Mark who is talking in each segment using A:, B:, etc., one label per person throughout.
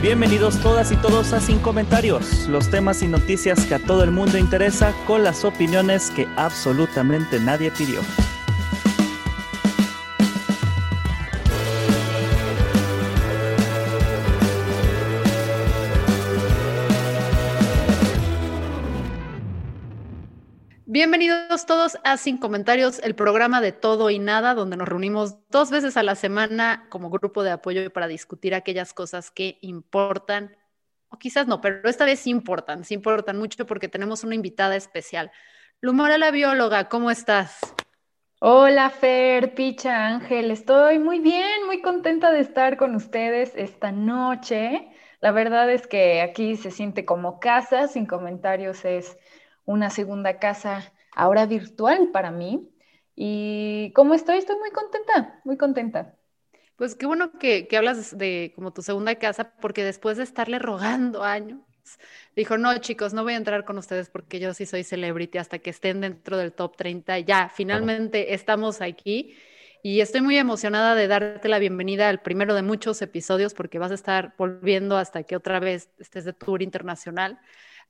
A: Bienvenidos todas y todos a Sin Comentarios, los temas y noticias que a todo el mundo interesa con las opiniones que absolutamente nadie pidió.
B: Bienvenidos todos a Sin Comentarios, el programa de todo y nada, donde nos reunimos dos veces a la semana como grupo de apoyo para discutir aquellas cosas que importan, o quizás no, pero esta vez sí importan, sí importan mucho porque tenemos una invitada especial. Lumara la bióloga, ¿cómo estás?
C: Hola Fer, Picha, Ángel, estoy muy bien, muy contenta de estar con ustedes esta noche. La verdad es que aquí se siente como casa, sin comentarios es una segunda casa ahora virtual para mí. Y como estoy, estoy muy contenta, muy contenta.
B: Pues qué bueno que, hablas de como tu segunda casa, porque después de estarle rogando años, dijo, no chicos, no voy a entrar con ustedes porque yo sí soy celebrity hasta que estén dentro del top 30. Ya, finalmente estamos aquí y estoy muy emocionada de darte la bienvenida al primero de muchos episodios porque vas a estar volviendo hasta que otra vez estés de tour internacional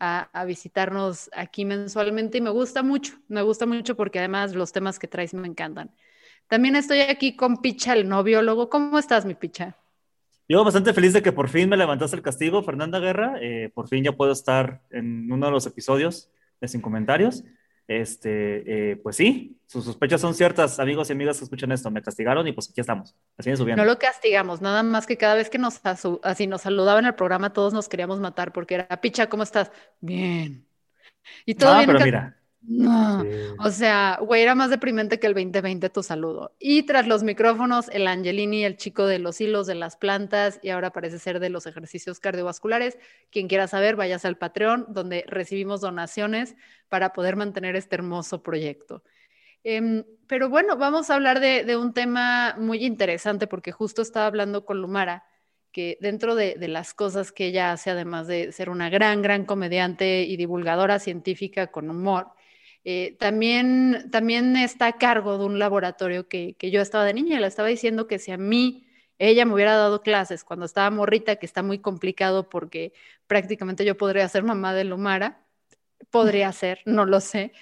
B: a, visitarnos aquí mensualmente y me gusta mucho, me gusta mucho porque además los temas que traes me encantan. También estoy aquí con Picha, el noviólogo. ¿Cómo estás, mi Picha?
A: Yo bastante feliz de que por fin me levantaste el castigo, Fernanda Guerra. Eh, por fin ya puedo estar en uno de los episodios de Sin Comentarios. Este, eh, pues sí, sus sospechas son ciertas, amigos y amigas que escuchan esto, me castigaron y pues aquí estamos, así subiendo.
B: No lo castigamos, nada más que cada vez que nos, así nos saludaba en el programa, todos nos queríamos matar porque era, Picha, ¿cómo estás? Bien. Y todo
A: no, pero mira,
B: no, o sea, güey, era más deprimente que el 2020 tu saludo. Y tras los micrófonos, el Angelini, el chico de los hilos de las plantas y ahora parece ser de los ejercicios cardiovasculares. Quien quiera saber, váyase al Patreon, donde recibimos donaciones para poder mantener este hermoso proyecto. Em, pero bueno, vamos a hablar de, de, un tema muy interesante porque justo estaba hablando con Lumara que dentro de, de, las cosas que ella hace, además de ser una gran, gran comediante y divulgadora científica con humor, eh, también, también está a cargo de un laboratorio que, que yo estaba de niña y le estaba diciendo que si a mí ella me hubiera dado clases cuando estaba morrita, que está muy complicado porque prácticamente yo podría ser mamá de Lumara, podría ser, no lo sé.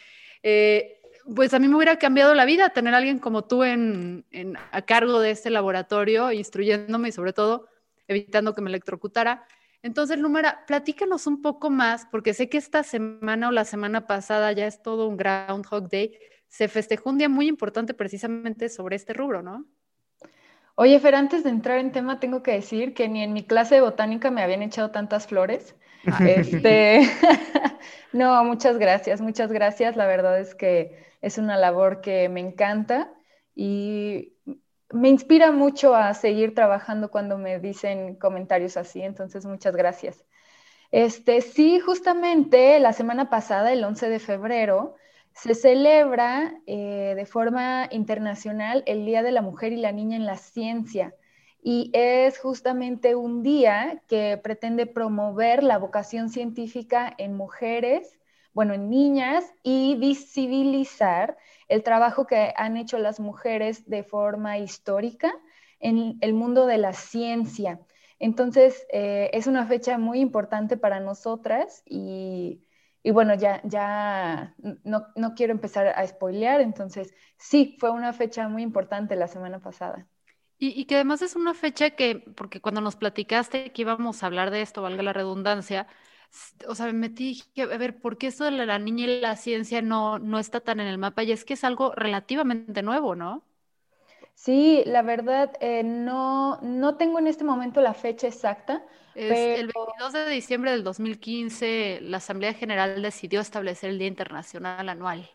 B: Eh, pues a mí me hubiera cambiado la vida tener a alguien como tú en, en, a cargo de este laboratorio, instruyéndome y sobre todo evitando que me electrocutara. Entonces, Lumara, platícanos un poco más, porque sé que esta semana o la semana pasada ya es todo un Groundhog Day. Se festejó un día muy importante precisamente sobre este rubro, ¿no?
C: Oye, Fer, antes de entrar en tema, tengo que decir que ni en mi clase de botánica me habían echado tantas flores. Este, no, muchas gracias, muchas gracias. La verdad es que es una labor que me encanta y me inspira mucho a seguir trabajando cuando me dicen comentarios así, entonces muchas gracias. Este, sí, justamente la semana pasada, el 11 de febrero, se celebra eh, de forma internacional el Día de la Mujer y la Niña en la Ciencia y es justamente un día que pretende promover la vocación científica en mujeres, bueno, en niñas y visibilizar el trabajo que han hecho las mujeres de forma histórica en el mundo de la ciencia. Entonces, eh, es una fecha muy importante para nosotras y, bueno, ya, ya no, no, quiero empezar a spoilear, entonces sí, fue una fecha muy importante la semana pasada.
B: Y, y, que además es una fecha que, porque cuando nos platicaste que íbamos a hablar de esto, valga la redundancia, o sea, me metí a ver, ¿por qué eso de la niña y la ciencia no, no está tan en el mapa? Y es que es algo relativamente nuevo, ¿no?
C: Sí, la verdad, eh, no, no tengo en este momento la fecha exacta.
B: Es El 22 de diciembre del 2015, la Asamblea General decidió establecer el Día Internacional Anual.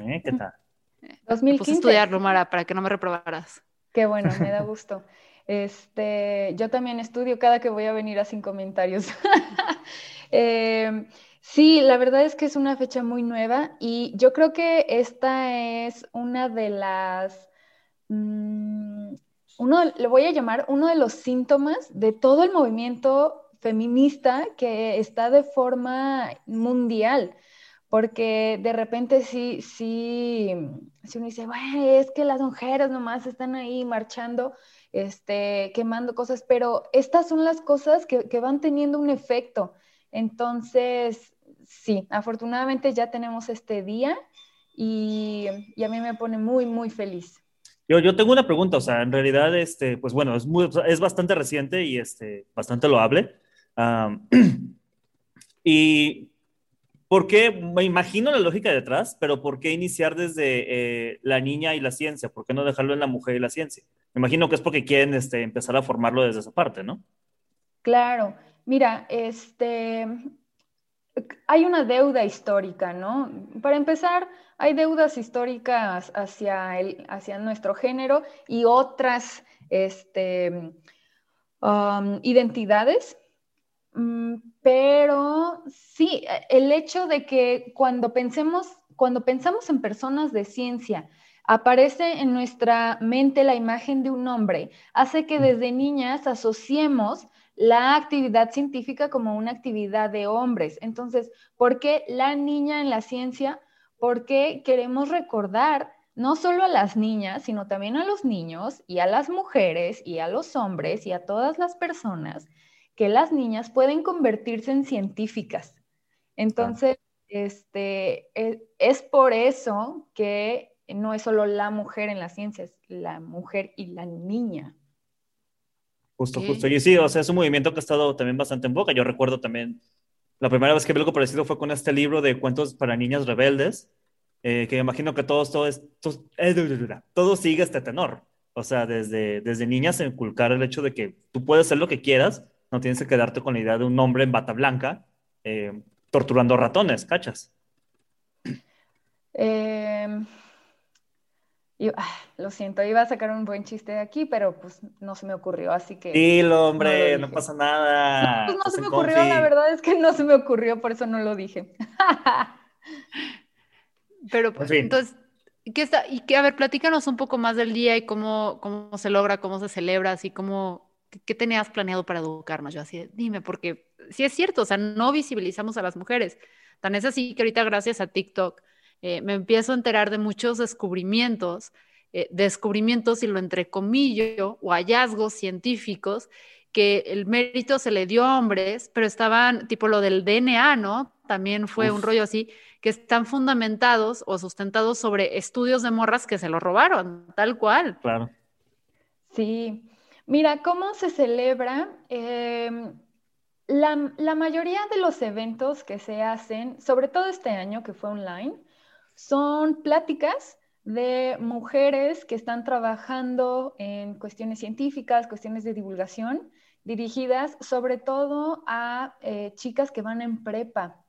A: ¿Eh? ¿Qué tal?
B: Eh, 2015. Puse a estudiarlo, Mara, para que no me reprobaras.
C: Qué bueno, me da gusto. Este, yo también estudio cada que voy a venir a sin comentarios. Em, sí, la verdad es que es una fecha muy nueva y yo creo que esta es una de las, mm, uno, le voy a llamar uno de los síntomas de todo el movimiento feminista que está de forma mundial porque de repente sí, sí, sí uno dice, bueno, es que las mujeres nomás están ahí marchando, este, quemando cosas, pero estas son las cosas que, que van teniendo un efecto. Entonces, sí, afortunadamente ya tenemos este día y, y, a mí me pone muy, muy feliz.
A: Yo, yo tengo una pregunta, o sea, en realidad, este, pues bueno, es, muy, es bastante reciente y este, bastante loable. Um, y ¿Por qué? Me imagino la lógica detrás, pero ¿por qué iniciar desde eh, la niña y la ciencia? ¿Por qué no dejarlo en la mujer y la ciencia? Me imagino que es porque quieren este, empezar a formarlo desde esa parte, ¿no?
C: Claro, mira, este, hay una deuda histórica, ¿no? Para empezar, hay deudas históricas hacia, el, hacia nuestro género y otras este, um, identidades Mm, pero sí, el hecho de que cuando pensemos, cuando pensamos en personas de ciencia, aparece en nuestra mente la imagen de un hombre, hace que desde niñas asociemos la actividad científica como una actividad de hombres. Entonces, ¿por qué la niña en la ciencia? Porque queremos recordar no solo a las niñas, sino también a los niños y a las mujeres y a los hombres y a todas las personas que las niñas pueden convertirse en científicas. Entonces, este, e, es, por eso que no es solo la mujer en las ciencias, la mujer y la niña.
A: Justo, justo. Y sí, o sea, es un movimiento que ha estado también bastante en boca. Yo recuerdo también, la primera vez que vi algo parecido fue con este libro de cuentos para niñas rebeldes, eh, que imagino que todos, todo, es, todo, eh, todo sigue este tenor. O sea, desde, desde niñas inculcar el hecho de que tú puedes hacer lo que quieras, no tienes que quedarte con la idea de un hombre en bata blanca eh, torturando ratones, ¿cachas?
C: Ah, lo siento, iba a sacar un buen chiste de aquí, pero pues no se me ocurrió, así que...
A: Dilo, hombre, no, pasa nada.
C: No, pues no se me ocurrió, la verdad es que no se me ocurrió, por eso no lo dije.
B: pero pues, entonces, ¿qué está? Y que, a ver, platícanos un poco más del día y cómo, cómo se logra, cómo se celebra, así como ¿qué tenías planeado para educarnos? Yo así, dime, porque sí es cierto, o sea, no visibilizamos a las mujeres. Tan es así que ahorita gracias a TikTok eh, me empiezo a enterar de muchos descubrimientos, eh, descubrimientos y lo entrecomillo o hallazgos científicos que el mérito se le dio a hombres, pero estaban, tipo lo del DNA, ¿no? También fue un rollo así, que están fundamentados o sustentados sobre estudios de morras que se lo robaron, tal cual.
A: Claro.
C: Sí, Mira, ¿cómo se celebra? Em, la, mayoría de los eventos que se hacen, sobre todo este año que fue online, son pláticas de mujeres que están trabajando en cuestiones científicas, cuestiones de divulgación, dirigidas sobre todo a eh, chicas que van en prepa.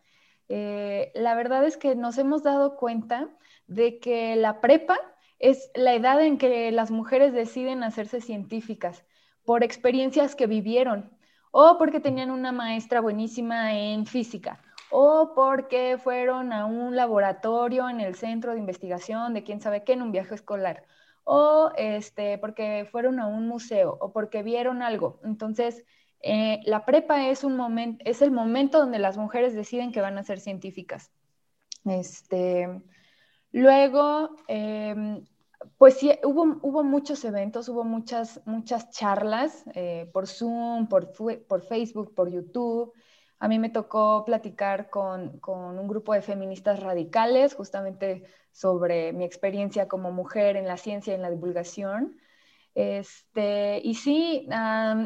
C: Eh, la verdad es que nos hemos dado cuenta de que la prepa es la edad en que las mujeres deciden hacerse científicas por experiencias que vivieron o porque tenían una maestra buenísima en física o porque fueron a un laboratorio en el centro de investigación de quién sabe qué en un viaje escolar o este, porque fueron a un museo o porque vieron algo. Entonces, eh, la prepa es, un momento, es el momento donde las mujeres deciden que van a ser científicas. Este, luego, em, pues sí, hubo, hubo muchos eventos, hubo muchas, muchas charlas eh, por Zoom, por, por Facebook, por YouTube. A mí me tocó platicar con, con, un grupo de feministas radicales justamente sobre mi experiencia como mujer en la ciencia y en la divulgación. Este, y sí,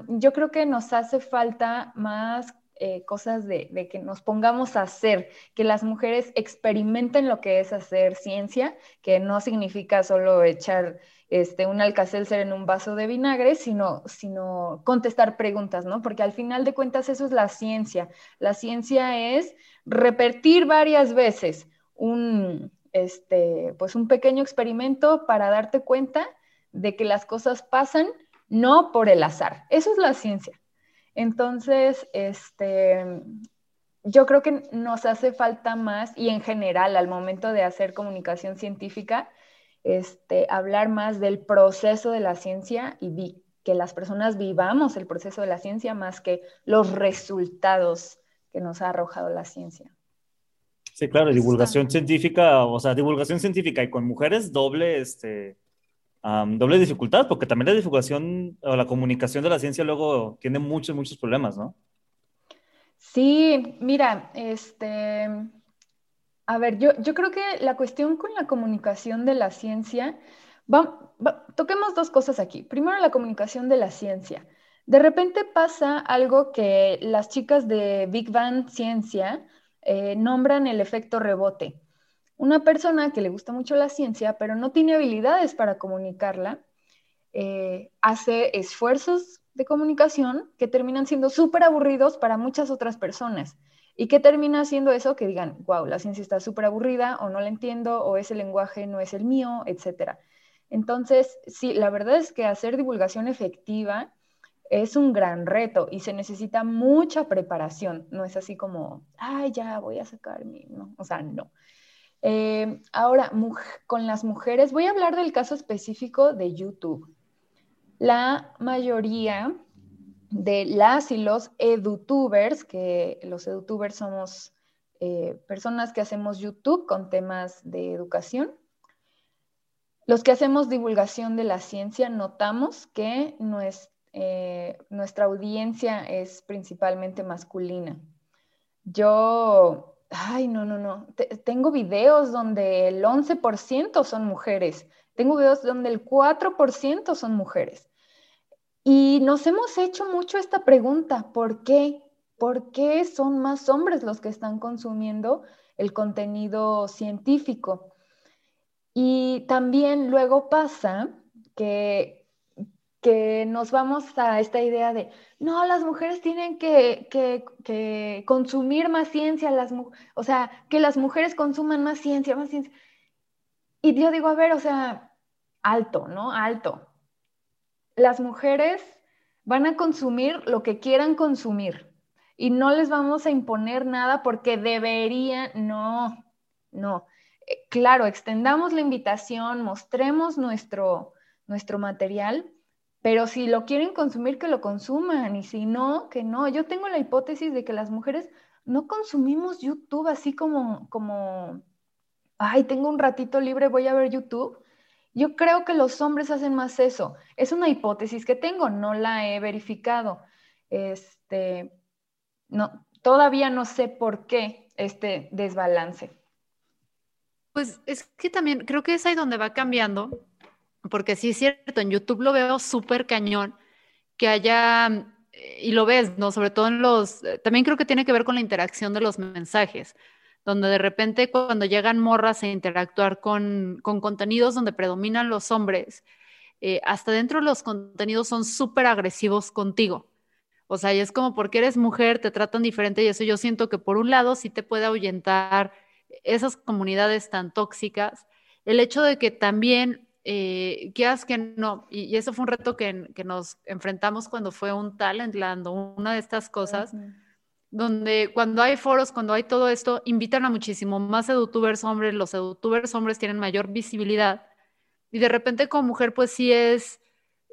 C: yo creo que nos hace falta más eh, cosas de, que nos pongamos a hacer, que las mujeres experimenten lo que es hacer ciencia, que no significa solo echar este, un alcacelser en un vaso de vinagre, sino, sino contestar preguntas, ¿no? Porque al final de cuentas eso es la ciencia. La ciencia es repetir varias veces un, este, pues un pequeño experimento para darte cuenta de que las cosas pasan no por el azar. Eso es la ciencia. Entonces, este, yo creo que nos hace falta más y en general al momento de hacer comunicación científica, este, hablar más del proceso de la ciencia y que las personas vivamos el proceso de la ciencia más que los resultados que nos ha arrojado la ciencia.
A: Sí, claro, divulgación científica, o sea, divulgación científica y con mujeres doble, este, doble dificultad, porque también la divulgación o la comunicación de la ciencia luego tiene muchos, muchos problemas, ¿no?
C: Sí, mira, este, a ver, yo, yo creo que la cuestión con la comunicación de la ciencia, toquemos dos cosas aquí. Primero, la comunicación de la ciencia. De repente pasa algo que las chicas de Big Bang Ciencia eh, nombran el efecto rebote. Una persona que le gusta mucho la ciencia, pero no tiene habilidades para comunicarla, eh, hace esfuerzos de comunicación que terminan siendo súper aburridos para muchas otras personas. ¿Y qué termina haciendo eso? Que digan, wow, la ciencia está súper aburrida o no la entiendo o ese lenguaje no es el mío, etc. Entonces, sí, la verdad es que hacer divulgación efectiva es un gran reto y se necesita mucha preparación. No es así como, ay, ya voy a sacar mi, no, o sea, no. Eh, ahora, con las mujeres, voy a hablar del caso específico de YouTube. La mayoría de las y los edutubers, que los edutubers somos eh, personas que hacemos YouTube con temas de educación, los que hacemos divulgación de la ciencia notamos que nuestra eh, nuestra audiencia es principalmente masculina. Yo, ay, no, no, no, tengo videos donde el 11% son mujeres, tengo videos donde el 4% son mujeres. Y nos hemos hecho mucho esta pregunta, ¿por qué? ¿Por qué son más hombres los que están consumiendo el contenido científico? Y también luego pasa que que nos vamos a esta idea de, no, las mujeres tienen que, que, consumir más ciencia, las, o sea, que las mujeres consuman más ciencia, más ciencia. Y yo digo, a ver, o sea, alto, ¿no? Alto. Las mujeres van a consumir lo que quieran consumir y no les vamos a imponer nada porque deberían, no, no. Eh, claro, extendamos la invitación, mostremos nuestro, nuestro material, pero si lo quieren consumir, que lo consuman, y si no, que no. Yo tengo la hipótesis de que las mujeres no consumimos YouTube así como, como, ay, tengo un ratito libre, voy a ver YouTube. Yo creo que los hombres hacen más eso. Es una hipótesis que tengo, no la he verificado. Este, no, todavía no sé por qué este desbalance.
B: Pues es que también creo que es ahí donde va cambiando porque sí es cierto, en YouTube lo veo súper cañón, que haya, y lo ves, ¿no? Sobre todo en los, también creo que tiene que ver con la interacción de los mensajes, donde de repente cuando llegan morras a interactuar con, contenidos donde predominan los hombres, eh, hasta dentro de los contenidos son súper agresivos contigo. O sea, y es como porque eres mujer, te tratan diferente y eso yo siento que por un lado sí te puede ahuyentar esas comunidades tan tóxicas. El hecho de que también eh, quieras que no, y, eso fue un reto que, que, nos enfrentamos cuando fue un Talentland o una de estas cosas, donde cuando hay foros, cuando hay todo esto, invitan a muchísimo más youtubers hombres, los youtubers hombres tienen mayor visibilidad, y de repente como mujer pues sí es,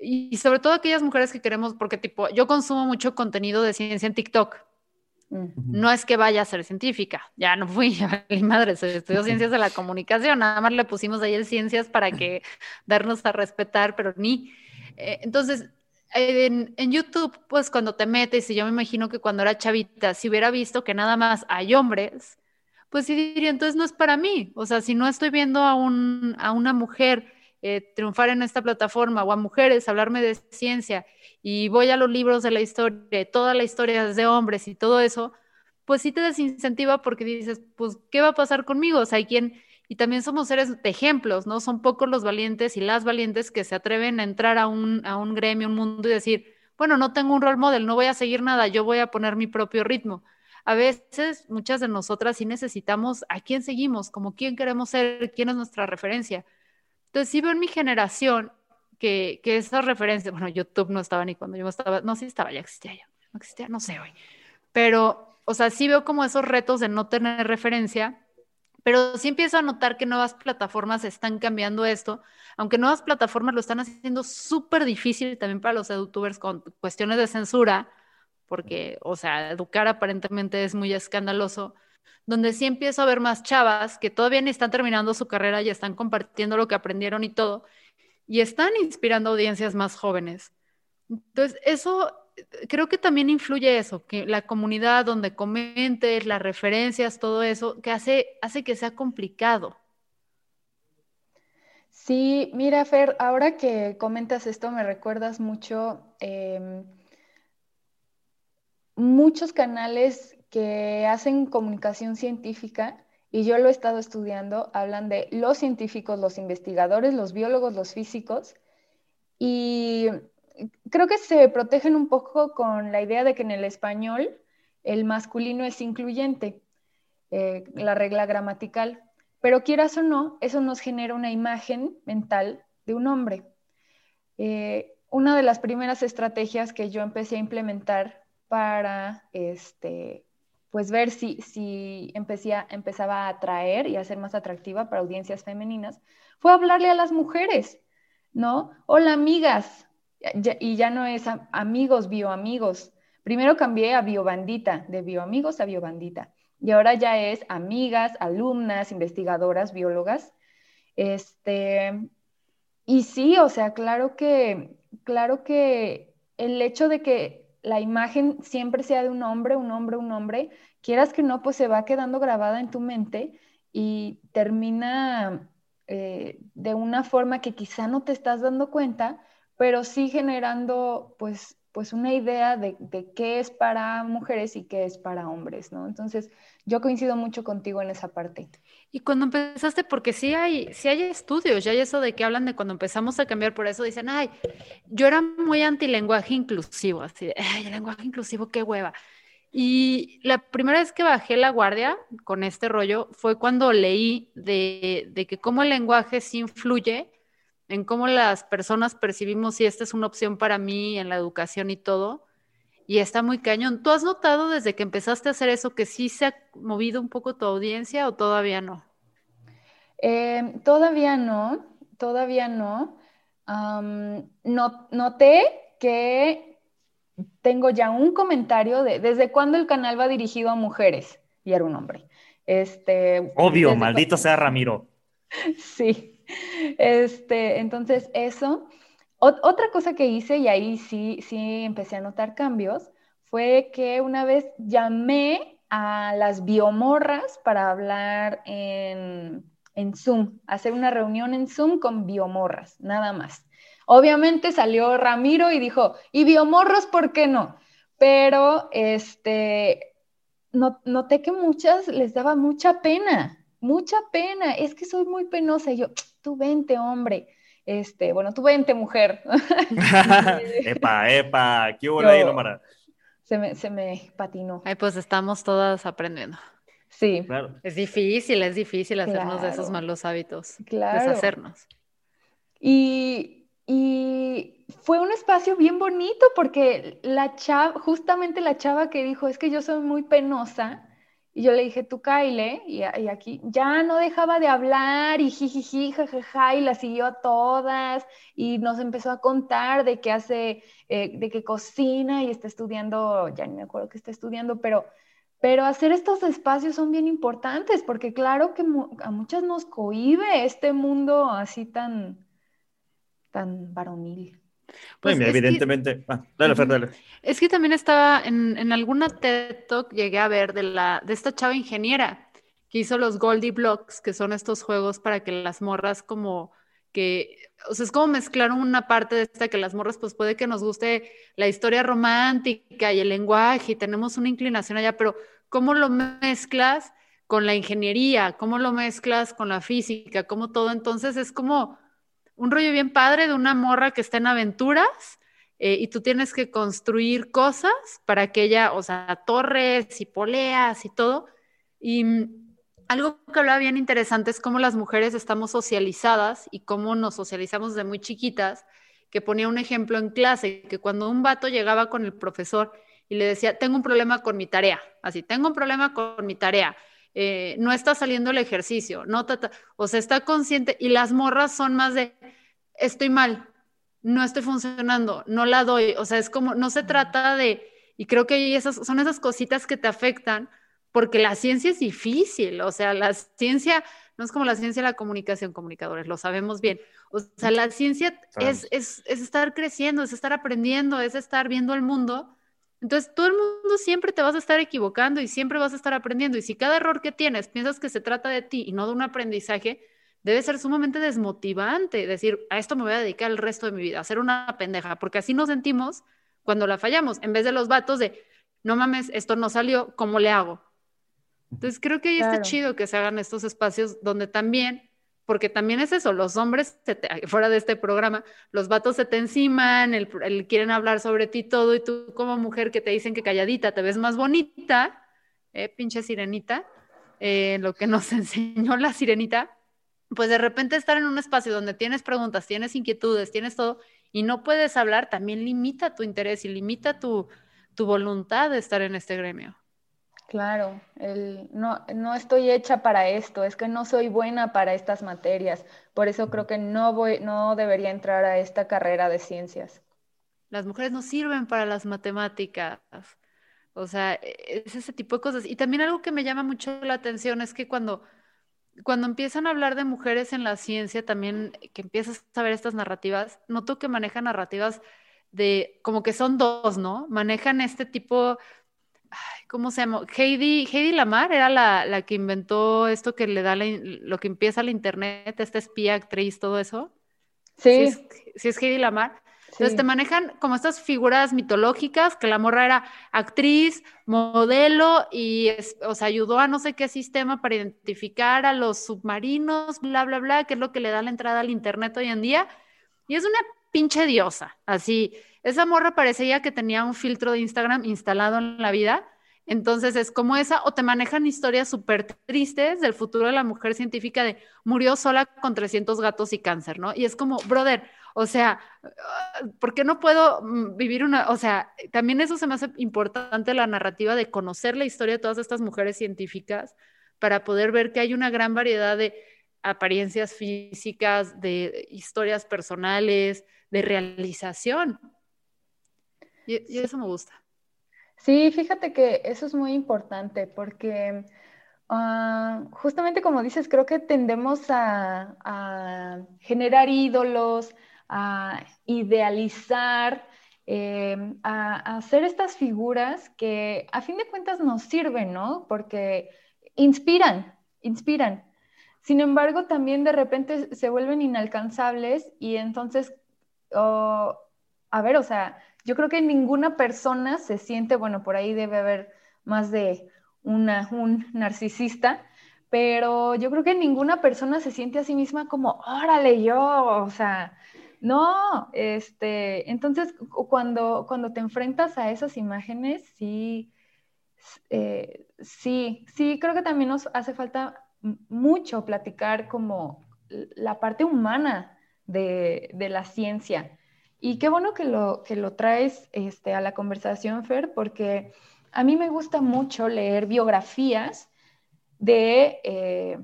B: y sobre todo aquellas mujeres que queremos, porque tipo, yo consumo mucho contenido de ciencia en TikTok, no es que vaya a ser científica, ya no fui, mi madre estudió ciencias de la comunicación, nada más le pusimos ahí el ciencias para que darnos a respetar, pero ni. Eh, entonces, en, YouTube, pues cuando te metes, y yo me imagino que cuando era chavita, si hubiera visto que nada más hay hombres, pues sí diría, entonces no es para mí. O sea, si no estoy viendo a, un, a una mujer eh, triunfar en esta plataforma o a mujeres hablarme de ciencia y voy a los libros de la historia, toda la historia es de hombres y todo eso, pues sí te desincentiva porque dices, pues, ¿qué va a pasar conmigo? O sea, hay quien, y también somos seres de ejemplos, ¿no? Son pocos los valientes y las valientes que se atreven a entrar a un, a un gremio, un mundo y decir, bueno, no tengo un role model, no voy a seguir nada, yo voy a poner mi propio ritmo. a veces muchas de nosotras sí necesitamos a quién seguimos, como quién queremos ser, quién es nuestra referencia. Entonces sí veo en mi generación que, que esa referencia, bueno, YouTube no estaba ni cuando yo estaba, no, sí estaba, ya existía ya, no existía, no sé hoy, pero, o sea, sí veo como esos retos de no tener referencia pero sí empiezo a notar que nuevas plataformas están cambiando esto, aunque nuevas plataformas lo están haciendo súper difícil también para los youtubers con cuestiones de censura, porque, o sea, educar aparentemente es muy escandaloso, donde sí empiezo a ver más chavas que todavía ni están terminando su carrera y están compartiendo lo que aprendieron y todo, y están inspirando audiencias más jóvenes. Entonces, eso creo que también influye eso, que la comunidad donde comentes, las referencias, todo eso, que hace, hace que sea complicado.
C: Sí, mira, Fer, ahora que comentas esto, me recuerdas mucho em, muchos canales que hacen comunicación científica, y yo lo he estado estudiando, hablan de los científicos, los investigadores, los biólogos, los físicos, y creo que se protegen un poco con la idea de que en el español el masculino es incluyente, eh, la regla gramatical, pero quieras o no, eso nos genera una imagen mental de un hombre. Eh, una de las primeras estrategias que yo empecé a implementar para este, pues ver si, si empezaba a atraer y a ser más atractiva para audiencias femeninas, fue hablarle a las mujeres, ¿no? Hola amigas, y ya no es amigos, bioamigos. Primero cambié a biobandita, de bioamigos a biobandita. Y ahora ya es amigas, alumnas, investigadoras, biólogas. Este, y sí, o sea, claro que, claro que el hecho de que la imagen siempre sea de un hombre, un hombre, un hombre, quieras que no, pues se va quedando grabada en tu mente y termina eh, de una forma que quizá no te estás dando cuenta, pero sí generando pues, pues una idea de, qué es para mujeres y qué es para hombres, ¿no? Entonces, yo coincido mucho contigo en esa parte.
B: Y cuando empezaste, porque sí hay, sí hay estudios, ya hay eso de que hablan de cuando empezamos a cambiar por eso, dicen, ay, yo era muy anti lenguaje inclusivo, así de, ay, el lenguaje inclusivo, qué hueva. Y la primera vez que bajé la guardia con este rollo fue cuando leí de, de que cómo el lenguaje sí influye en cómo las personas percibimos si esta es una opción para mí en la educación y todo. Y está muy cañón. ¿Tú has notado desde que empezaste a hacer eso que sí se ha movido un poco tu audiencia o todavía no?
C: Eh, todavía no, todavía no. no. Noté que tengo ya un comentario de desde cuándo el canal va dirigido a mujeres y era un hombre. Este,
A: Obvio, maldito sea Ramiro.
C: Sí, este, entonces, eso. otra cosa que hice, y ahí sí, sí empecé a notar cambios, fue que una vez llamé a las biomorras para hablar en, en Zoom, hacer una reunión en Zoom con biomorras, nada más. Obviamente salió Ramiro y dijo, ¿y biomorros por qué no? Pero este, noté que muchas les daba mucha pena, mucha pena. Es que soy muy penosa. Y yo, tú vente, hombre. Este, bueno, tú vente, mujer.
A: epa, epa, ¿qué hubo ahí, Lomara?
C: Se me, se me patinó.
B: Ay, pues estamos todas aprendiendo.
C: Sí.
A: Claro.
B: Es difícil, es difícil hacernos de esos malos hábitos.
C: Claro.
B: Deshacernos.
C: Y, y fue un espacio bien bonito porque la chava, justamente la chava que dijo, es que yo soy muy penosa, y yo le dije, tú Kyle, y, aquí ya no dejaba de hablar y jijiji, jajaja, y la siguió a todas y nos empezó a contar de qué hace, eh, de qué cocina y está estudiando, ya ni me acuerdo qué está estudiando, pero, pero hacer estos espacios son bien importantes porque claro que a muchas nos cohibe este mundo así tan, tan varonil.
A: Pues evidentemente. Ah,
B: es que también estaba en, en, alguna TED Talk, llegué a ver de, la, de esta chava ingeniera que hizo los Goldie Blocks, que son estos juegos para que las morras como que, o sea, es como mezclar una parte de esta que las morras, pues puede que nos guste la historia romántica y el lenguaje y tenemos una inclinación allá, pero ¿cómo lo mezclas con la ingeniería? ¿Cómo lo mezclas con la física? ¿Cómo todo? Entonces es como un rollo bien padre de una morra que está en aventuras eh, y tú tienes que construir cosas para que ella, o sea, torres y poleas y todo. Y mm, algo que hablaba bien interesante es cómo las mujeres estamos socializadas y cómo nos socializamos desde muy chiquitas, que ponía un ejemplo en clase, que cuando un vato llegaba con el profesor y le decía, tengo un problema con mi tarea, así, tengo un problema con mi tarea, eh, no está saliendo el ejercicio, no, o sea, está consciente y las morras son más de, estoy mal, no estoy funcionando, no la doy, o sea, es como, no se trata de, y creo que esas, son esas cositas que te afectan, porque la ciencia es difícil, o sea, la ciencia no es como la ciencia de la comunicación, comunicadores, lo sabemos bien. O sea, la ciencia es, es, es, estar creciendo, es estar aprendiendo, es estar viendo el mundo entonces, todo el mundo siempre te vas a estar equivocando y siempre vas a estar aprendiendo. Y si cada error que tienes piensas que se trata de ti y no de un aprendizaje, debe ser sumamente desmotivante decir, a esto me voy a dedicar el resto de mi vida, a ser una pendeja, porque así nos sentimos cuando la fallamos, en vez de los vatos de, no mames, esto no salió, ¿cómo le hago? Entonces, creo que ahí está chido que se hagan estos espacios donde también porque también es eso, los hombres, fuera de este programa, los vatos se te enciman, el, quieren hablar sobre ti todo, y tú como mujer que te dicen que calladita te ves más bonita, eh, pinche sirenita, eh, lo que nos enseñó la sirenita, pues de repente estar en un espacio donde tienes preguntas, tienes inquietudes, tienes todo, y no puedes hablar, también limita tu interés y limita tu, tu voluntad de estar en este gremio.
C: Claro, el, no, no estoy hecha para esto, es que no soy buena para estas materias, por eso creo que no, voy, no debería entrar a esta carrera de ciencias.
B: Las mujeres no sirven para las matemáticas, o sea, e, es ese tipo de cosas. Y también algo que me llama mucho la atención es que cuando, cuando empiezan a hablar de mujeres en la ciencia, también que empiezas a ver estas narrativas, noto que manejan narrativas de como que son dos, ¿no? Manejan este tipo ¿cómo se llama? Heidi, Heidi Lamar era la, que inventó esto que le da lo que empieza al internet, esta espía, actriz, todo eso.
C: Sí.
B: Sí es, Heidi Lamar. Entonces te manejan como estas figuras mitológicas, que la morra era actriz, modelo y, o sea, ayudó a no sé qué sistema para identificar a los submarinos, bla, bla, bla, que es lo que le da la entrada al internet hoy en día. Y es una pinche diosa, así. Esa morra parecía que tenía un filtro de Instagram instalado en la vida. Entonces es como esa, o te manejan historias súper tristes del futuro de la mujer científica de murió sola con 300 gatos y cáncer, ¿no? Y es como, brother, o sea, ¿por qué no puedo mm, vivir una, o sea, también eso se me hace importante la narrativa de conocer la historia de todas estas mujeres científicas para poder ver que hay una gran variedad de apariencias físicas, de historias personales, de realización. Y, eso me gusta.
C: Sí, fíjate que eso es muy importante porque ah, justamente como dices, creo que tendemos a, generar ídolos, a idealizar, em, a, hacer estas figuras que a fin de cuentas nos sirven, ¿no? Porque inspiran, inspiran. Sin embargo, también de repente se vuelven inalcanzables y entonces, oh, a ver, o sea, yo creo que ninguna persona se siente, bueno, por ahí debe haber más de una, un narcisista, pero yo creo que ninguna persona se siente a sí misma como, órale, yo, o sea, no, este, entonces cuando, cuando te enfrentas a esas imágenes, sí, eh, sí, sí, creo que también nos hace falta mucho platicar como la parte humana de, de la ciencia. Y qué bueno que lo, que lo traes este, a la conversación, Fer, porque a mí me gusta mucho leer biografías de, eh,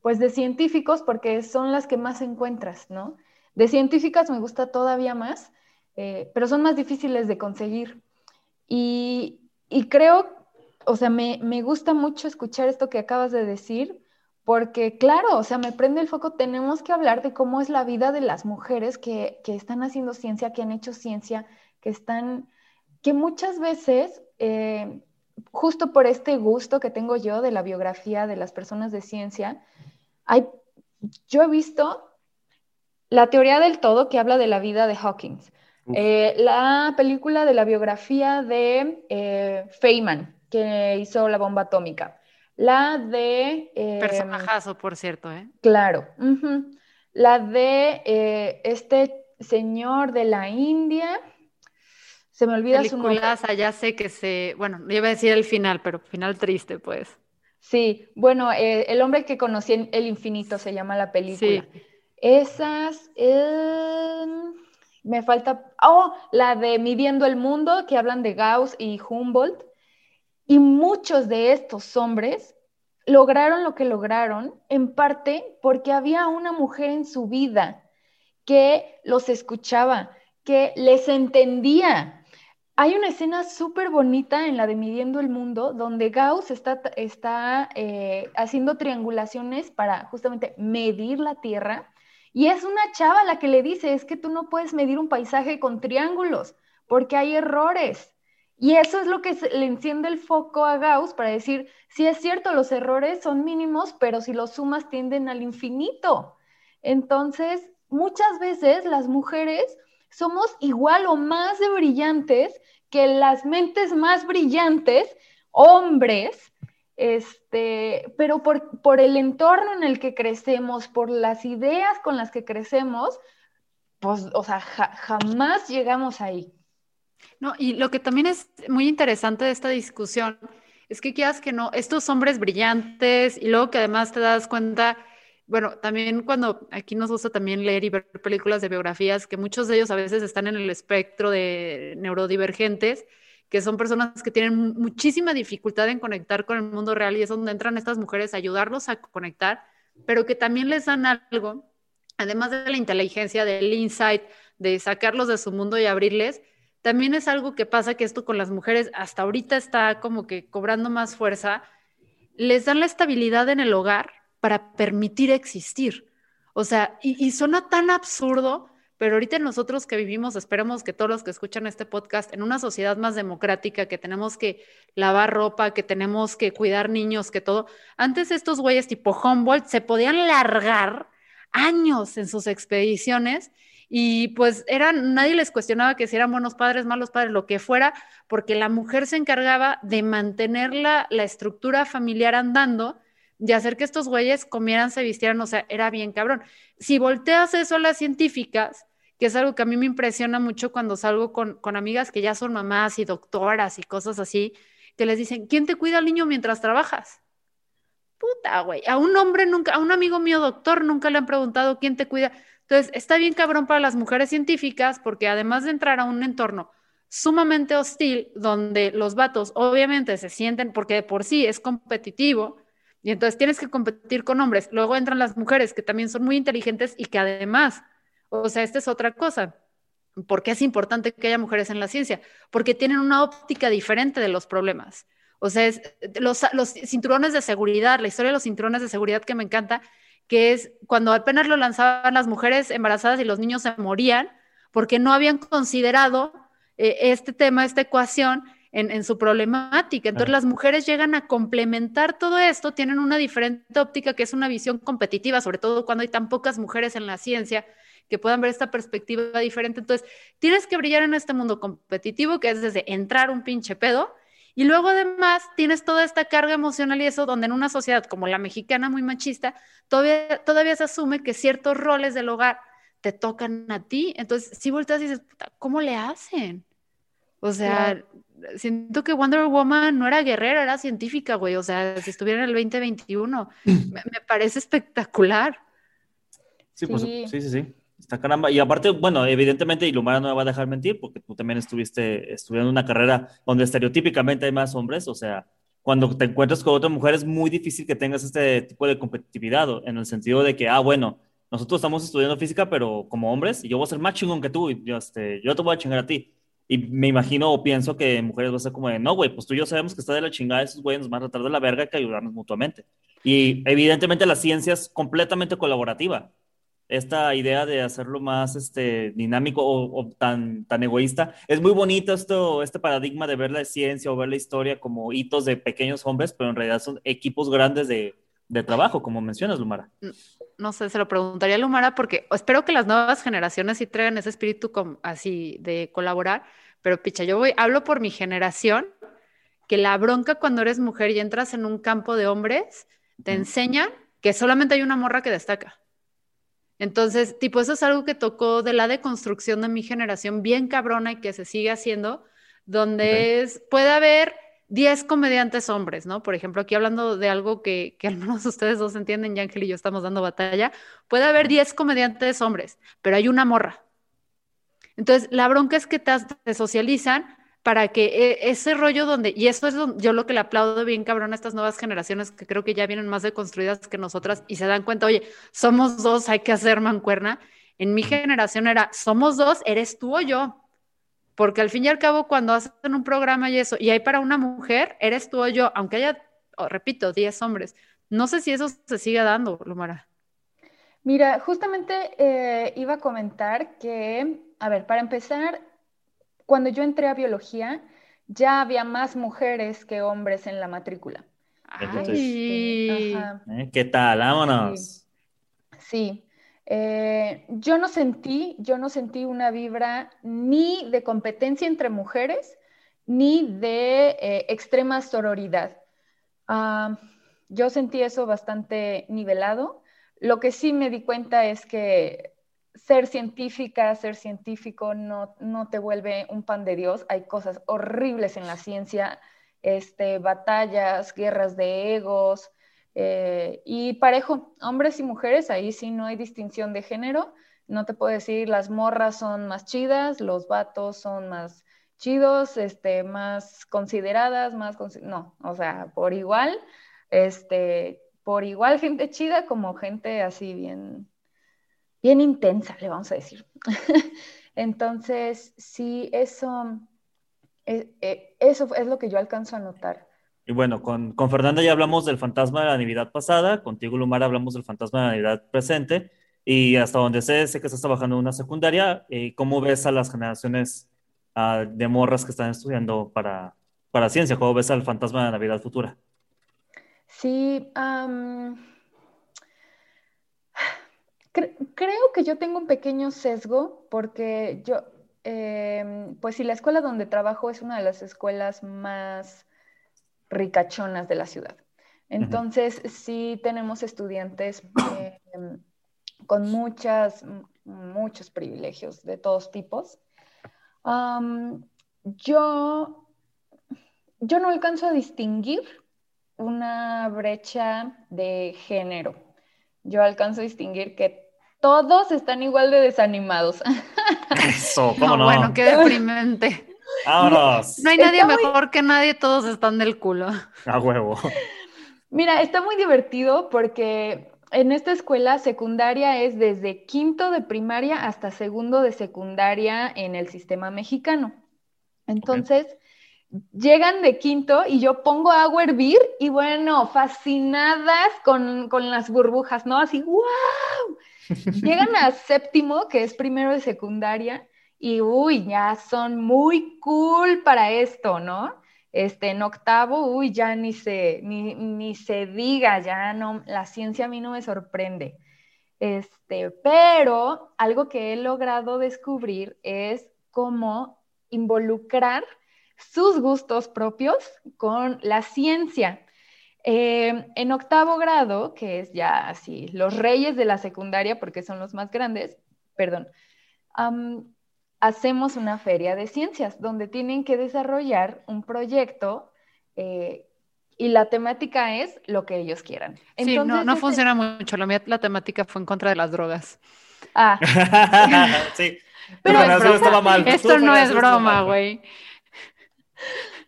C: pues de científicos, porque son las que más encuentras, ¿no? De científicas me gusta todavía más, eh, pero son más difíciles de conseguir. Y, y creo, o sea, me, me gusta mucho escuchar esto que acabas de decir, porque claro, o sea, me prende el foco, tenemos que hablar de cómo es la vida de las mujeres que, están haciendo ciencia, que han hecho ciencia, que están, que muchas veces, eh, justo por este gusto que tengo yo de la biografía de las personas de ciencia, hay, yo he visto la teoría del todo que habla de la vida de Hawkins, eh, la película de la biografía de eh, Feynman, que hizo la bomba atómica. La de...
B: Eh, Personajazo, por cierto, ¿eh?
C: Claro. La de eh, este señor de la India, Se me olvida su nombre.
B: ya sé que se, bueno, yo iba a decir el final, pero final triste, pues.
C: Sí, bueno, eh, El hombre que conocí en el infinito se llama la película. Sí. Esas, em, me falta, oh, la de Midiendo el Mundo, que hablan de Gauss y Humboldt. Y muchos de estos hombres lograron lo que lograron, en parte porque había una mujer en su vida que los escuchaba, que les entendía. Hay una escena súper bonita en la de Midiendo el Mundo, donde Gauss está, está eh, haciendo triangulaciones para justamente medir la Tierra. Y es una chava la que le dice, es que tú no puedes medir un paisaje con triángulos, porque hay errores. Y eso es lo que le enciende el foco a Gauss para decir, sí es cierto, los errores son mínimos, pero si los sumas tienden al infinito. Entonces, muchas veces las mujeres somos igual o más de brillantes que las mentes más brillantes, hombres, este, pero por, por el entorno en el que crecemos, por las ideas con las que crecemos, pues, o sea, jamás llegamos ahí.
B: No, y lo que también es muy interesante de esta discusión es que quieras que no, estos hombres brillantes y luego que además te das cuenta, bueno, también cuando aquí nos gusta también leer y ver películas de biografías, que muchos de ellos a veces están en el espectro de neurodivergentes, que son personas que tienen muchísima dificultad en conectar con el mundo real y es donde entran estas mujeres a ayudarlos a conectar, pero que también les dan algo, además de la inteligencia, del insight, de sacarlos de su mundo y abrirles, también es algo que pasa que esto con las mujeres hasta ahorita está como que cobrando más fuerza, les dan la estabilidad en el hogar para permitir existir. O sea, y, suena tan absurdo, pero ahorita nosotros que vivimos, esperemos que todos los que escuchan este podcast, en una sociedad más democrática, que tenemos que lavar ropa, que tenemos que cuidar niños, que todo, antes estos güeyes tipo Humboldt se podían largar años en sus expediciones y pues eran, nadie les cuestionaba que si eran buenos padres, malos padres, lo que fuera, porque la mujer se encargaba de mantener la, estructura familiar andando de hacer que estos güeyes comieran, se vistieran, o sea, era bien cabrón. Si volteas eso a las científicas, que es algo que a mí me impresiona mucho cuando salgo con, con amigas que ya son mamás y doctoras y cosas así, que les dicen, ¿quién te cuida al niño mientras trabajas? Puta, güey. A un hombre nunca, a un amigo mío doctor nunca le han preguntado quién te cuida. Entonces, está bien cabrón para las mujeres científicas porque además de entrar a un entorno sumamente hostil donde los vatos obviamente se sienten, porque de por sí es competitivo, y entonces tienes que competir con hombres. Luego entran las mujeres que también son muy inteligentes y que además, o sea, esta es otra cosa. ¿Por qué es importante que haya mujeres en la ciencia? Porque tienen una óptica diferente de los problemas. O sea, los, los cinturones de seguridad, la historia de los cinturones de seguridad que me encanta, que es cuando apenas lo lanzaban las mujeres embarazadas y los niños se morían porque no habían considerado eh, este tema, esta ecuación en, su problemática. Entonces las mujeres llegan a complementar todo esto, tienen una diferente óptica que es una visión competitiva, sobre todo cuando hay tan pocas mujeres en la ciencia que puedan ver esta perspectiva diferente. Entonces, tienes que brillar en este mundo competitivo que es desde entrar un pinche pedo y luego además tienes toda esta carga emocional y eso donde en una sociedad como la mexicana muy machista, todavía, todavía se asume que ciertos roles del hogar te tocan a ti. Entonces, si volteas y dices, ¿cómo le hacen? O sea, siento que Wonder Woman no era guerrera, era científica, güey. O sea, si estuviera en el 2021, me, me parece espectacular.
A: Sí, pues, sí, sí, sí. Está caramba. Y aparte, bueno, evidentemente, y Lumara no me va a dejar mentir, porque tú también estuviste estudiando una carrera donde estereotípicamente hay más hombres. O sea, cuando te encuentras con otra mujer es muy difícil que tengas este tipo de competitividad, en el sentido de que, ah, bueno, nosotros estamos estudiando física, pero como hombres, y yo voy a ser más chingón que tú, y yo, este, yo te voy a chingar a ti. Y me imagino o pienso que mujeres va a ser como de, no, güey, pues tú y yo sabemos que está de la chingada, esos güeyes nos van a tratar de la verga, que ayudarnos mutuamente. Y evidentemente la ciencia es completamente colaborativa esta idea de hacerlo más este, dinámico o, tan, tan egoísta. Es muy bonito esto, este paradigma de ver la ciencia o ver la historia como hitos de pequeños hombres, pero en realidad son equipos grandes de, de trabajo, como mencionas, Lumara.
B: No sé, se lo preguntaría a Lumara porque espero que las nuevas generaciones sí traigan ese espíritu así de colaborar, pero picha, yo voy, hablo por mi generación, que la bronca cuando eres mujer y entras en un campo de hombres, te enseñan que solamente hay una morra que destaca. Entonces, tipo, eso es algo que tocó de la deconstrucción de mi generación bien cabrona y que se sigue haciendo, donde es, puede haber 10 comediantes hombres, ¿no? Por ejemplo, aquí hablando de algo que, que al menos ustedes dos entienden, y Ángel y yo estamos dando batalla, puede haber 10 comediantes hombres, pero hay una morra. Entonces, la bronca es que te, te socializan para que e, ese rollo donde, y eso es yo lo que le aplaudo bien cabrón a estas nuevas generaciones que creo que ya vienen más deconstruidas que nosotras y se dan cuenta, oye, somos dos, hay que hacer mancuerna. En mi generación era, somos dos, eres tú o yo. Porque al fin y al cabo, cuando hacen un programa y eso, y hay para una mujer, eres tú o yo, aunque haya, repito, 10 hombres. No sé si eso se sigue dando, Lumara.
C: Mira, justamente eh, iba a comentar que, a ver, para empezar, cuando yo entré a biología, ya había más mujeres que hombres en la matrícula.
A: Ay. Eh, ¿Qué tal? Vámonos.
C: Sí. Eh, yo no sentí, yo no sentí una vibra ni de competencia entre mujeres, ni de eh, extrema sororidad. Ah, yo sentí eso bastante nivelado. Lo que sí me di cuenta es que ser científica, ser científico no, no te vuelve un pan de Dios. Hay cosas horribles en la ciencia, este, batallas, guerras de egos, eh, y parejo, hombres y mujeres, ahí sí no hay distinción de género. No te puedo decir las morras son más chidas, los vatos son más chidos, este, más consideradas, más... no, o sea, por igual, este, por igual gente chida como gente así bien bien intensa, le vamos a decir. Entonces, sí, eso, eh, eh, eso es lo que yo alcanzo a notar.
A: Y bueno, con, con, Fernanda ya hablamos del fantasma de la Navidad pasada, contigo, Lumar, hablamos del fantasma de la Navidad presente, y hasta donde sé, sé que estás trabajando en una secundaria, eh, ¿cómo ves a las generaciones uh, de morras que están estudiando para, para ciencia? ¿Cómo ves al fantasma de la Navidad futura?
C: Sí, creo que yo tengo un pequeño sesgo porque yo, em, pues si la escuela donde trabajo es una de las escuelas más ricachonas de la ciudad. Entonces, sí tenemos estudiantes em, con muchas, muchos privilegios de todos tipos. yo, yo no alcanzo a distinguir una brecha de género. Yo alcanzo a distinguir que todos están igual de desanimados.
A: Eso, ¿cómo no?
B: Bueno, qué deprimente.
A: Vámonos.
B: No hay nadie mejor que nadie, todos están del culo.
A: A huevo.
C: Mira, está muy divertido porque en esta escuela secundaria es desde quinto de primaria hasta segundo de secundaria en el sistema mexicano. Entonces, llegan de quinto y yo pongo agua a hervir y bueno, fascinadas con, con las burbujas, ¿no? Así, ¡wow! Llegan a séptimo, que es primero de secundaria, y uy, ya son muy cool para esto, ¿no? Este, en octavo, uy, ya ni se, ni, se diga, ya no, la ciencia a mí no me sorprende. Este, pero algo que he logrado descubrir es cómo involucrar sus gustos propios con la ciencia. Eh, en octavo grado, que es ya así, los reyes de la secundaria, porque son los más grandes, perdón, hacemos una feria de ciencias donde tienen que desarrollar un proyecto eh, y la temática es lo que ellos quieran.
B: sí, no, no funciona mucho. La, la temática fue en contra de las drogas.
C: Ah.
A: sí.
B: Pero Esto no es broma, güey.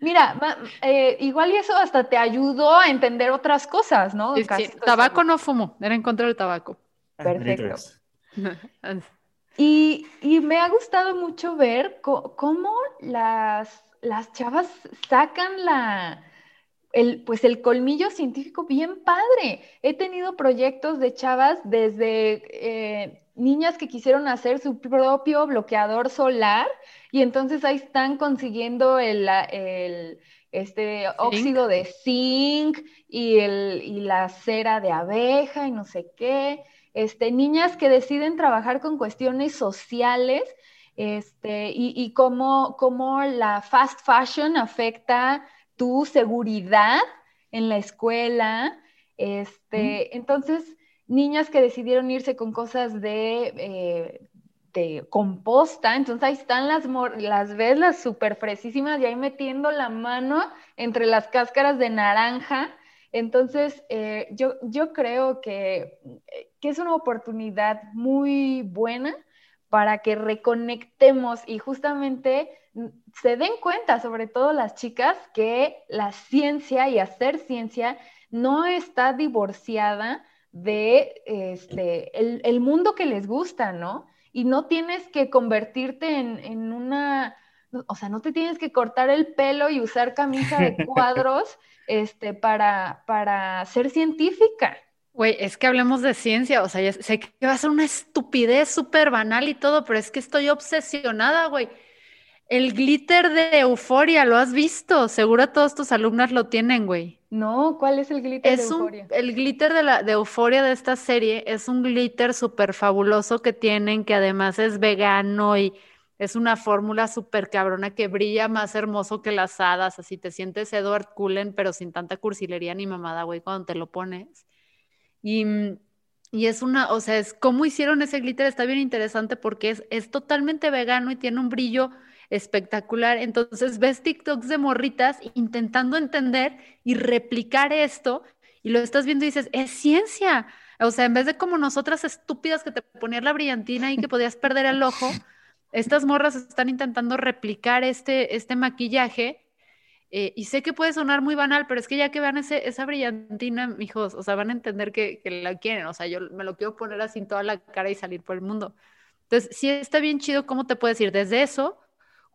C: Mira, eh, igual y eso hasta te ayudó a entender otras cosas, ¿no?
B: tabaco no fumo, era en contra del tabaco.
C: Perfecto. y, me ha gustado mucho ver cómo las, las chavas sacan la, el, pues el colmillo científico bien padre. He tenido proyectos de chavas desde eh, niñas que quisieron hacer su propio bloqueador solar y entonces ahí están consiguiendo el, este óxido de zinc y, el, la cera de abeja y no sé qué. Este, niñas que deciden trabajar con cuestiones sociales este, y, y cómo, cómo la fast fashion afecta tu seguridad en la escuela. Este, Entonces, niñas que decidieron irse con cosas de, eh, de composta, entonces ahí están las, las ves, las súper fresísimas, y ahí metiendo la mano entre las cáscaras de naranja. Entonces, eh, yo, yo creo que, que es una oportunidad muy buena para que reconectemos y justamente se den cuenta, sobre todo las chicas, que la ciencia y hacer ciencia no está divorciada de este, el, mundo que les gusta, ¿no? Y no tienes que convertirte en, una, o sea, no te tienes que cortar el pelo y usar camisa de cuadros este, para, para ser científica.
B: Güey, es que hablemos de ciencia, o sea, sé que va a ser una estupidez súper banal y todo, pero es que estoy obsesionada, güey. El glitter de euforia, ¿lo has visto? Seguro todos tus alumnas lo tienen, güey.
C: No, ¿cuál es el glitter de euforia?
B: el glitter de, la, de euforia de esta serie es un glitter súper fabuloso que tienen, que además es vegano y es una fórmula súper cabrona que brilla más hermoso que las hadas, así te sientes Edward Cullen, pero sin tanta cursilería ni mamada, güey, cuando te lo pones. Y, y es una, o sea, es cómo hicieron ese glitter, está bien interesante porque es, es totalmente vegano y tiene un brillo espectacular. Entonces ves TikToks de morritas intentando entender y replicar esto y lo estás viendo y dices, es ciencia. O sea, en vez de como nosotras estúpidas que te ponías la brillantina y que podías perder el ojo, estas morras están intentando replicar este, este maquillaje. Eh, y sé que puede sonar muy banal, pero es que ya que vean ese, esa brillantina, hijos, o sea, van a entender que, que la quieren. O sea, yo me lo quiero poner así en toda la cara y salir por el mundo. Entonces, sí está bien chido cómo te puedes ir desde eso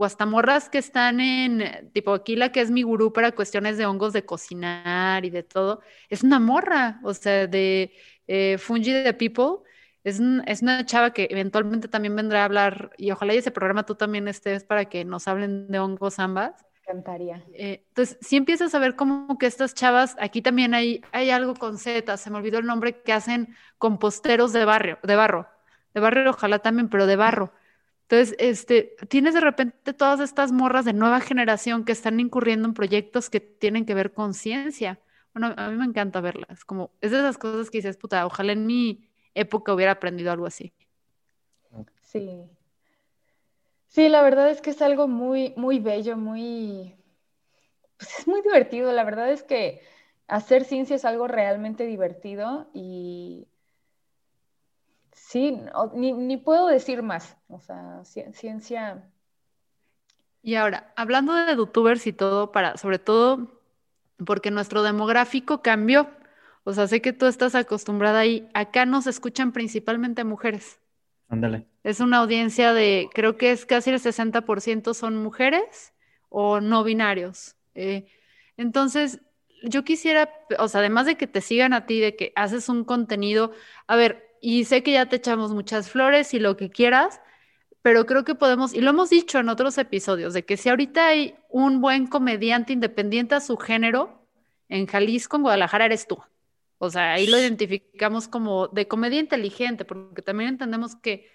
B: o hasta morras que están en, tipo aquí la que es mi gurú para cuestiones de hongos de cocinar y de todo, es una morra, o sea, de eh, Fungi the People. Es, es, una chava que eventualmente también vendrá a hablar, y ojalá y ese programa tú también estés para que nos hablen de hongos ambas.
C: Encantaría.
B: Eh, entonces, si empiezas a ver como que estas chavas, aquí también hay, hay algo con Z, se me olvidó el nombre, que hacen composteros de barrio, de barro, de barrio ojalá también, pero de barro. Entonces, este, tienes de repente todas estas morras de nueva generación que están incurriendo en proyectos que tienen que ver con ciencia. Bueno, a mí me encanta verlas, como es de esas cosas que dices, puta, ojalá en mi época hubiera aprendido algo así.
C: Sí. Sí, la verdad es que es algo muy, muy bello, muy, pues es muy divertido. La verdad es que hacer ciencia es algo realmente divertido y Sí, ni, puedo decir más. O sea, ciencia.
B: Y ahora, hablando de youtubers y todo, para, sobre todo porque nuestro demográfico cambió. O sea, sé que tú estás acostumbrada ahí. Acá nos escuchan principalmente mujeres.
A: Ándale.
B: Es una audiencia de, creo que es casi el 60% son mujeres o no binarios. Eh, entonces, yo quisiera, o sea, además de que te sigan a ti, de que haces un contenido, a ver, y sé que ya te echamos muchas flores y lo que quieras, pero creo que podemos, y lo hemos dicho en otros episodios, de que si ahorita hay un buen comediante independiente a su género, en Jalisco, en Guadalajara, eres tú. O sea, ahí lo identificamos como de comedia inteligente, porque también entendemos que,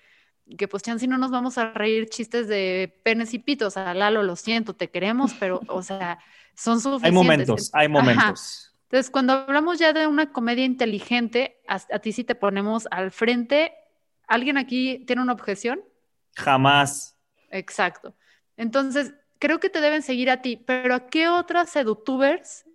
B: que pues si no nos vamos a reír chistes de penes y pitos. O sea, Lalo, lo siento, te queremos, pero, o sea, son suficientes.
A: Hay momentos, hay momentos.
B: Entonces, cuando hablamos ya de una comedia inteligente, a, ti sí te ponemos al frente. ¿Alguien aquí tiene una objeción?
A: Jamás.
B: Exacto. Entonces, creo que te deben seguir a ti, pero ¿a qué otras sedutubers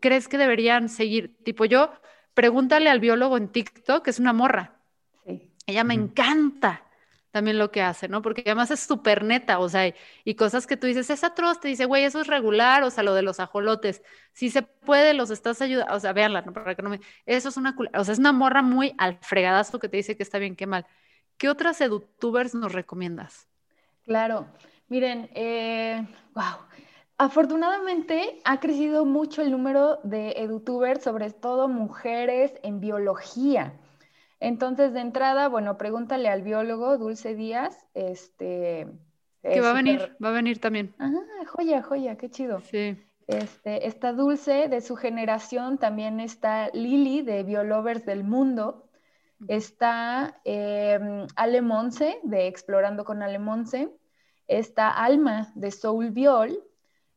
B: crees que deberían seguir? Tipo, yo, pregúntale al biólogo en TikTok, que es una morra. Sí. Ella me encanta también lo que hace, ¿no? Porque además es súper neta, o sea, y cosas que tú dices, es atroz, te dice, güey, eso es regular, o sea, lo de los ajolotes, si se puede, los estás ayudando, o sea, véanla, ¿no? Para que no me... Eso es una, o sea, es una morra muy al fregadazo que te dice que está bien, qué mal. ¿Qué otras edutubers nos recomiendas?
C: Claro, miren, wow. Eh, Afortunadamente ha crecido mucho el número de edutubers, sobre todo mujeres en biología. Entonces, de entrada, bueno, pregúntale al biólogo Dulce Díaz, este...
B: Que va a venir, va a venir también.
C: Ah, joya, joya, qué chido.
B: Sí.
C: Este, está Dulce de su generación, también está Lili de Biolovers del Mundo, está eh, Ale Monse de Explorando con Ale Monse, está Alma de Soul Biol,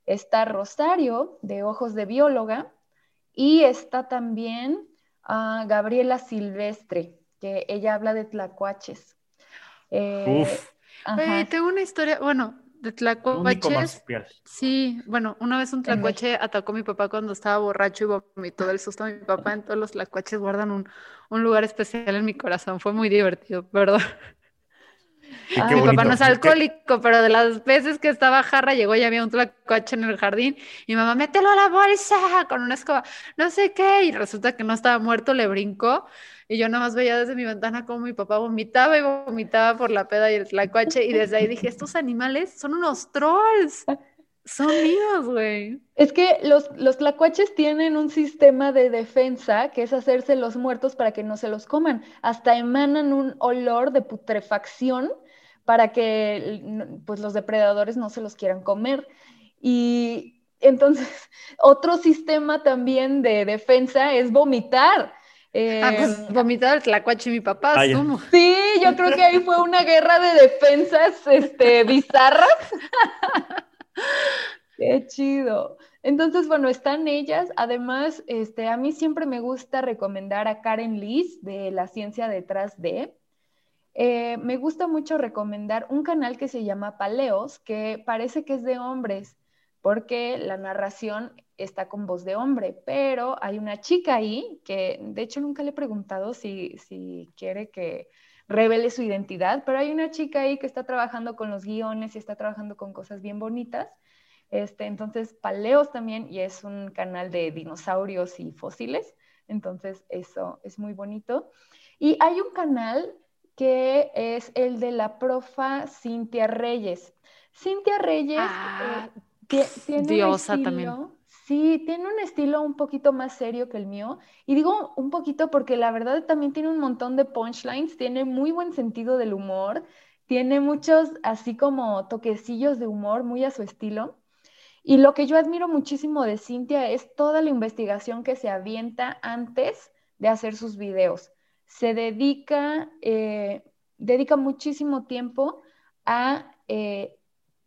C: está Rosario de Ojos de Bióloga y está también a Gabriela Silvestre, que ella habla de tlacuaches.
A: Eh,
B: Uf. tengo una historia, bueno, de tlacuaches. Sí, bueno, una vez un tlacuache atacó a mi papá cuando estaba borracho y vomitó del susto a mi papá. En todos los tlacuaches guardan un, un lugar especial en mi corazón. Fue muy divertido, perdón mi papá no es alcohólico, pero de las veces que estaba jarra, llegó y había un tlacuache en el jardín y mi mamá, mételo a la bolsa con una escoba, no sé qué, y resulta que no estaba muerto, le brincó y yo nada más veía desde mi ventana cómo mi papá vomitaba y vomitaba por la peda y el tlacuache y desde ahí dije, estos animales son unos trolls. Son míos, güey.
C: Es que los, los tlacuaches tienen un sistema de defensa que es hacerse los muertos para que no se los coman. Hasta emanan un olor de putrefacción para que pues, los depredadores no se los quieran comer. Y entonces, otro sistema también de defensa es vomitar.
B: ah, pues em, vomitar el tlacuache mi papá,
C: Sí, yo creo que ahí fue una guerra de defensas este, bizarras. Qué chido. Entonces, bueno, están ellas. Además, este, a mí siempre me gusta recomendar a Karen Liz de La Ciencia Detrás de. Eh, me gusta mucho recomendar un canal que se llama Paleos, que parece que es de hombres, porque la narración está con voz de hombre, pero hay una chica ahí que de hecho nunca le he preguntado si, si quiere que revele su identidad, pero hay una chica ahí que está trabajando con los guiones y está trabajando con cosas bien bonitas. Este, entonces, Paleos también, y es un canal de dinosaurios y fósiles, entonces eso es muy bonito. Y hay un canal que es el de la profa Cintia Reyes. Cintia Reyes
B: ah, eh, tiene diosa un estilo, también.
C: Sí, tiene un estilo un poquito más serio que el mío. Y digo un poquito porque la verdad también tiene un montón de punchlines, tiene muy buen sentido del humor, tiene muchos así como toquecillos de humor muy a su estilo. Y lo que yo admiro muchísimo de Cintia es toda la investigación que se avienta antes de hacer sus videos se dedica, eh, dedica muchísimo tiempo a eh,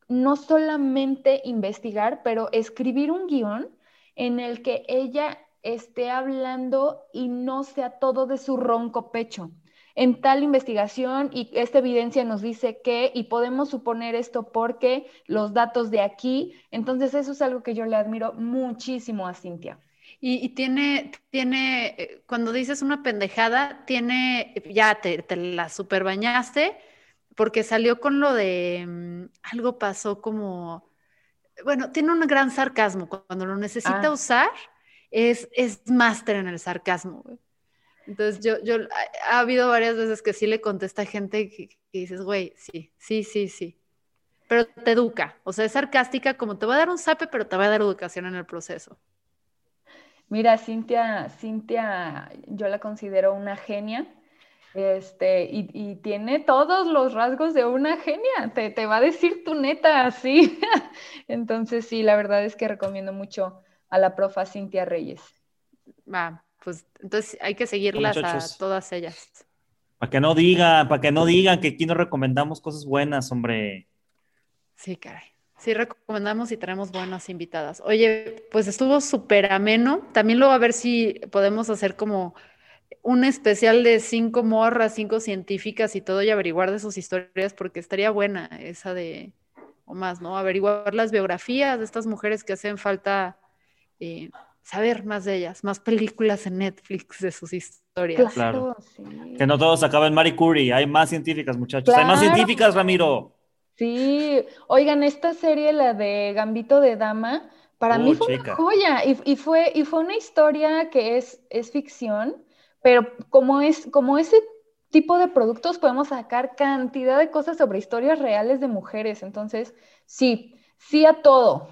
C: no solamente investigar, pero escribir un guion en el que ella esté hablando y no sea todo de su ronco pecho. En tal investigación y esta evidencia nos dice que, y podemos suponer esto porque los datos de aquí, entonces eso es algo que yo le admiro muchísimo a Cintia.
B: Y, tiene, tiene, eh, cuando dices una pendejada, tiene, ya te, la super bañaste, porque salió con lo de, mm, algo pasó como, bueno, tiene un gran sarcasmo. Cuando lo necesita ah. usar, es, es máster en el sarcasmo. Entonces, yo, yo, ha, habido varias veces que sí le contesta a gente que, que dices, güey, sí, sí, sí, sí. Pero te educa. O sea, es sarcástica, como te va a dar un sape, pero te va a dar educación en el proceso.
C: Mira, Cintia, Cintia, yo la considero una genia. Este, y, tiene todos los rasgos de una genia, te, te va a decir tu neta así. Entonces, sí, la verdad es que recomiendo mucho a la profa Cintia Reyes.
B: Va, pues entonces hay que seguirlas a todas ellas.
A: Para que no digan, para que no digan que aquí no recomendamos cosas buenas, hombre.
B: Sí, caray. Sí, recomendamos y tenemos buenas invitadas. Oye, pues estuvo súper ameno. También luego a ver si podemos hacer como un especial de cinco morras, cinco científicas y todo y averiguar de sus historias, porque estaría buena esa de, o más, ¿no? Averiguar las biografías de estas mujeres que hacen falta eh, saber más de ellas, más películas en Netflix de sus historias.
A: Claro. Que no todos acaben Marie Curie, hay más científicas, muchachos. Hay más científicas, Ramiro.
C: Sí, oigan, esta serie, la de Gambito de Dama, para mí fue una joya y, fue, y fue una historia que es, es ficción, pero como, es, como ese tipo de productos podemos sacar cantidad de cosas sobre historias reales de mujeres. Entonces, sí, sí a todo.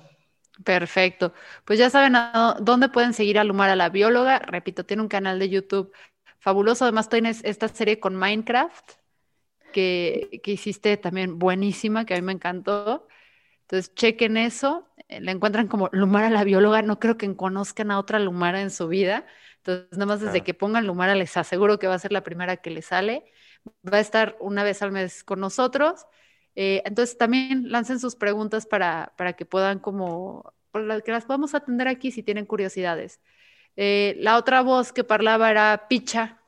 B: Perfecto. Pues ya saben a dónde pueden seguir a Lumara la bióloga. Repito, tiene un canal de YouTube fabuloso. Además, tienes esta serie con Minecraft que, hiciste también buenísima, que a mí me encantó. Entonces, chequen eso. Eh, la encuentran como Lumara la bióloga. No creo que conozcan a otra Lumara en su vida. Entonces, nada más desde que pongan Lumara, les aseguro que va a ser la primera que les sale. Va a estar una vez al mes con nosotros. Eh, entonces, también lancen sus preguntas para, para que puedan como, que las podamos atender aquí si tienen curiosidades. Eh, la otra voz que parlaba era Picha.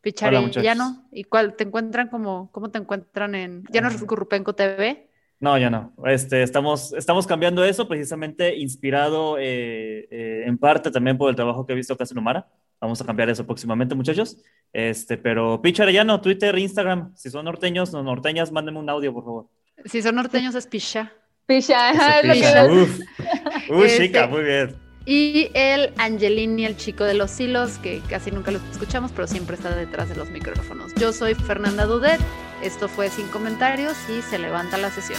B: Picharellano. ¿Y cuál te encuentran como, cómo te encuentran en, ya no es Currupenco TV?
A: No, ya no. Este, estamos, estamos cambiando eso precisamente inspirado eh, eh, en parte también por el trabajo que he visto en Numara. Vamos a cambiar eso próximamente, muchachos. Este, pero Picha Arellano, Twitter, Instagram. Si son norteños o norteñas, mándenme un audio, por favor.
B: Si son norteños, es Picha.
C: Picha,
A: Uf, este, chica, muy bien.
B: Y el Angelini, el chico de los hilos, que casi nunca lo escuchamos, pero siempre está detrás de los micrófonos. Yo soy Fernanda Dudet. Esto fue Sin Comentarios y se levanta la sesión.